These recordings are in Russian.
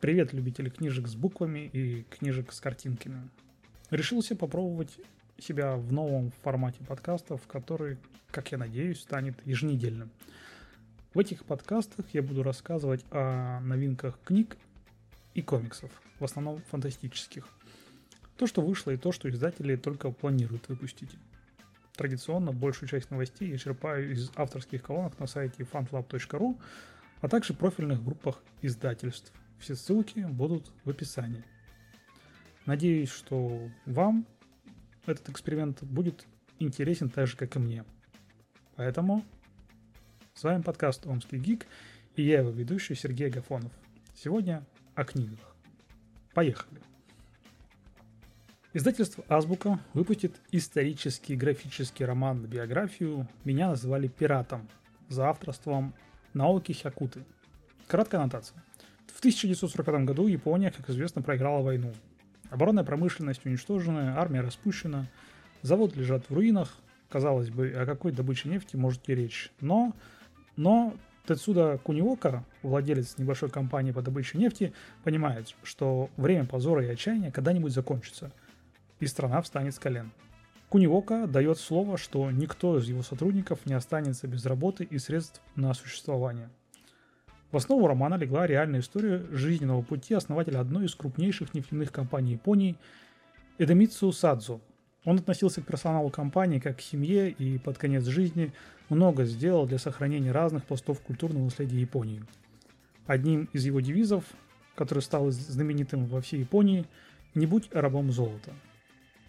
Привет, любители книжек с буквами и книжек с картинками. Решился попробовать себя в новом формате подкастов, который, как я надеюсь, станет еженедельным. В этих подкастах я буду рассказывать о новинках книг и комиксов, в основном фантастических. То, что вышло, и то, что издатели только планируют выпустить. Традиционно большую часть новостей я черпаю из авторских колонок на сайте fanflab.ru, а также профильных группах издательств. Все ссылки будут в описании. Надеюсь, что вам этот эксперимент будет интересен так же, как и мне. Поэтому с вами подкаст «Омский гик» и я его ведущий Сергей Агафонов. Сегодня о книгах. Поехали! Издательство «Азбука» выпустит исторический графический роман на биографию «Меня называли пиратом» за авторством Наоки Хякуты. Краткая аннотация. В 1945 году Япония, как известно, проиграла войну. Оборонная промышленность уничтожена, армия распущена, заводы лежат в руинах. Казалось бы, о какой добыче нефти может идти речь. Но, но Тецуда Куниока, владелец небольшой компании по добыче нефти, понимает, что время позора и отчаяния когда-нибудь закончится – и страна встанет с колен. Кунивока дает слово, что никто из его сотрудников не останется без работы и средств на существование. В основу романа легла реальная история жизненного пути основателя одной из крупнейших нефтяных компаний Японии Эдемитсу Садзу. Он относился к персоналу компании как к семье и под конец жизни много сделал для сохранения разных пластов культурного наследия Японии. Одним из его девизов, который стал знаменитым во всей Японии – «Не будь рабом золота».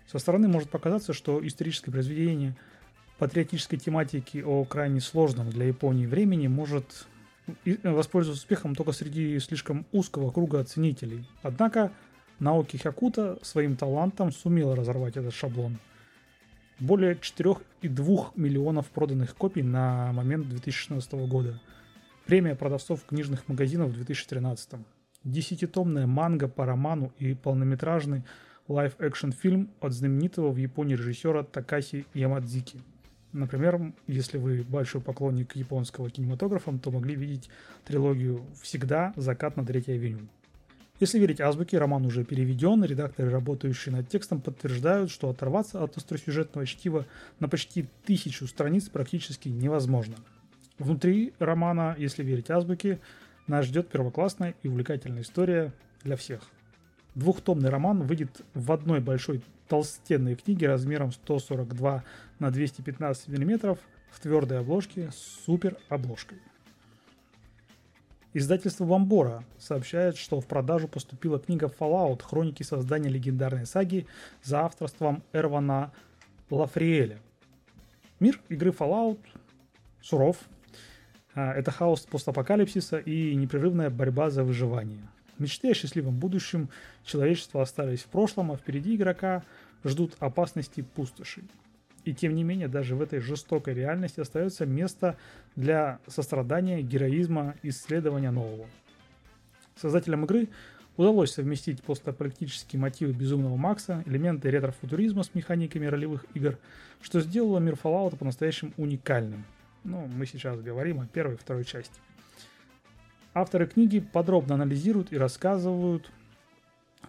Со стороны может показаться, что историческое произведение патриотической тематики о крайне сложном для Японии времени может воспользоваться успехом только среди слишком узкого круга оценителей. Однако Наоки Хякута своим талантом сумела разорвать этот шаблон. Более 4,2 миллионов проданных копий на момент 2016 года. Премия продавцов книжных магазинов в 2013. Десятитомная манга по роману и полнометражный лайв-экшн фильм от знаменитого в Японии режиссера Такаси Ямадзаки. Например, если вы большой поклонник японского кинематографа, то могли видеть трилогию «Всегда. Закат на Третьей авеню». Если верить «Азбуке», роман уже переведен, редакторы, работающие над текстом, подтверждают, что оторваться от остросюжетного чтива на почти тысячу страниц практически невозможно. Внутри романа, если верить азбуке, нас ждет первоклассная и увлекательная история для всех – Двухтомный роман выйдет в одной большой толстенной книге размером 142 на 215 мм в твердой обложке с супер обложкой. Издательство Бомбора сообщает, что в продажу поступила книга Fallout «Хроники создания легендарной саги» за авторством Эрвана Лафриэля. Мир игры Fallout суров. А, это хаос постапокалипсиса и непрерывная борьба за выживание – Мечты о счастливом будущем человечества остались в прошлом, а впереди игрока ждут опасности пустоши. И тем не менее, даже в этой жестокой реальности остается место для сострадания, героизма, исследования нового. Создателям игры удалось совместить постапокалиптические мотивы Безумного Макса, элементы ретро-футуризма с механиками ролевых игр, что сделало мир Fallout по-настоящему уникальным. Ну, мы сейчас говорим о первой и второй части. Авторы книги подробно анализируют и рассказывают,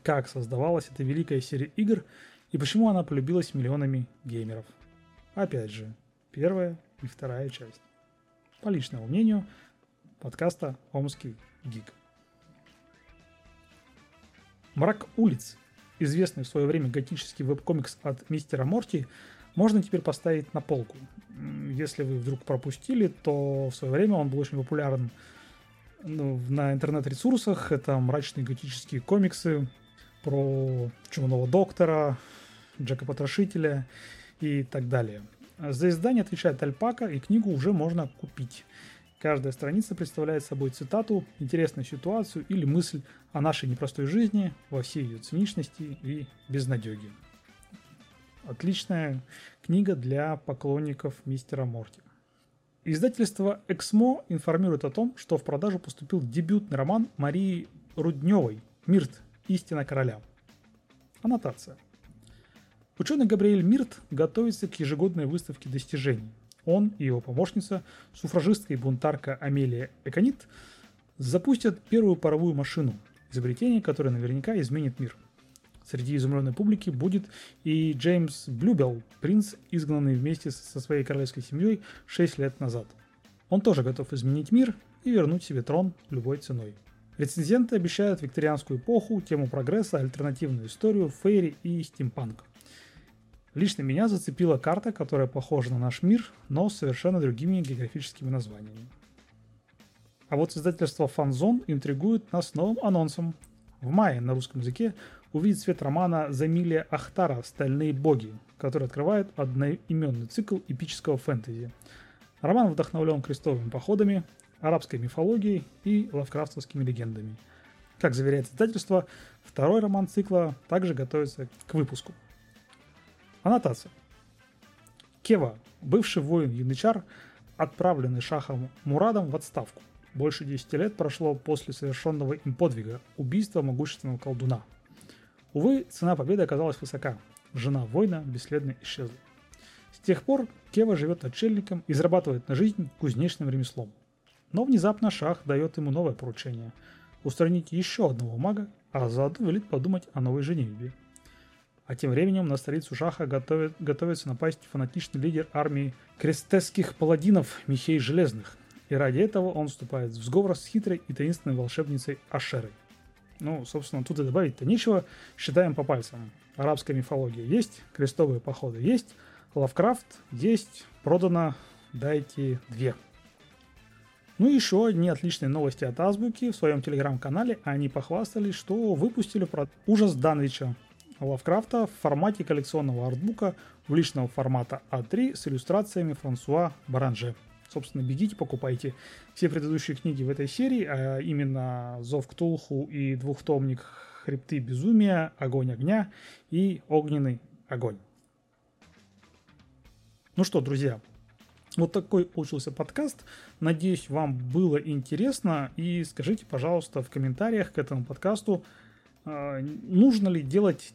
как создавалась эта великая серия игр и почему она полюбилась миллионами геймеров. Опять же, первая и вторая часть. По личному мнению, подкаста «Омский гик». «Мрак улиц», известный в свое время готический веб-комикс от мистера Морти, можно теперь поставить на полку. Если вы вдруг пропустили, то в свое время он был очень популярен на интернет-ресурсах. Это мрачные готические комиксы про Чумного доктора, Джека Потрошителя и так далее. За издание отвечает Альпака, и книгу уже можно купить. Каждая страница представляет собой цитату, интересную ситуацию или мысль о нашей непростой жизни во всей ее циничности и безнадеге. Отличная книга для поклонников мистера Морти. Издательство «Эксмо» информирует о том, что в продажу поступил дебютный роман Марии Рудневой «Мирт. Истина короля». Аннотация. Ученый Габриэль Мирт готовится к ежегодной выставке достижений. Он и его помощница, суфражистка и бунтарка Амелия Эконит, запустят первую паровую машину. Изобретение, которое наверняка изменит мир. Среди изумленной публики будет и Джеймс Блюбелл, принц, изгнанный вместе со своей королевской семьей 6 лет назад. Он тоже готов изменить мир и вернуть себе трон любой ценой. Рецензенты обещают викторианскую эпоху, тему прогресса, альтернативную историю, фейри и стимпанк. Лично меня зацепила карта, которая похожа на наш мир, но с совершенно другими географическими названиями. А вот издательство Фанзон интригует нас новым анонсом. В мае на русском языке увидит свет романа Замилия Ахтара «Стальные боги», который открывает одноименный цикл эпического фэнтези. Роман вдохновлен крестовыми походами, арабской мифологией и лавкрафтовскими легендами. Как заверяет издательство, второй роман цикла также готовится к выпуску. Аннотация. Кева, бывший воин Янычар, отправленный шахом Мурадом в отставку. Больше 10 лет прошло после совершенного им подвига – убийства могущественного колдуна. Увы, цена победы оказалась высока. Жена воина бесследно исчезла. С тех пор Кева живет отшельником и зарабатывает на жизнь кузнечным ремеслом. Но внезапно Шах дает ему новое поручение – устранить еще одного мага, а заодно велит подумать о новой женитьбе. А тем временем на столицу Шаха готовит, готовится напасть фанатичный лидер армии крестесских паладинов Михей Железных. И ради этого он вступает в сговор с хитрой и таинственной волшебницей Ашерой. Ну, собственно, тут и добавить-то нечего. Считаем по пальцам. Арабская мифология есть, крестовые походы есть, Лавкрафт есть, продано, дайте две. Ну и еще одни отличные новости от Азбуки. В своем телеграм-канале они похвастались, что выпустили про ужас Данвича Лавкрафта в формате коллекционного артбука уличного формата А3 с иллюстрациями Франсуа Баранже. Собственно, бегите, покупайте все предыдущие книги в этой серии, а именно «Зов Ктулху» и двухтомник «Хребты безумия», «Огонь огня» и «Огненный огонь». Ну что, друзья, вот такой получился подкаст. Надеюсь, вам было интересно. И скажите, пожалуйста, в комментариях к этому подкасту, а, нужно ли делать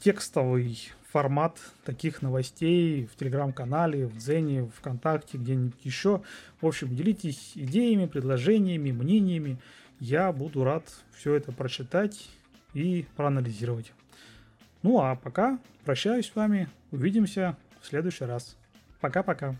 текстовый формат таких новостей в телеграм-канале, в Дзене, ВКонтакте, где-нибудь еще. В общем, делитесь идеями, предложениями, мнениями. Я буду рад все это прочитать и проанализировать. Ну а пока прощаюсь с вами. Увидимся в следующий раз. Пока-пока.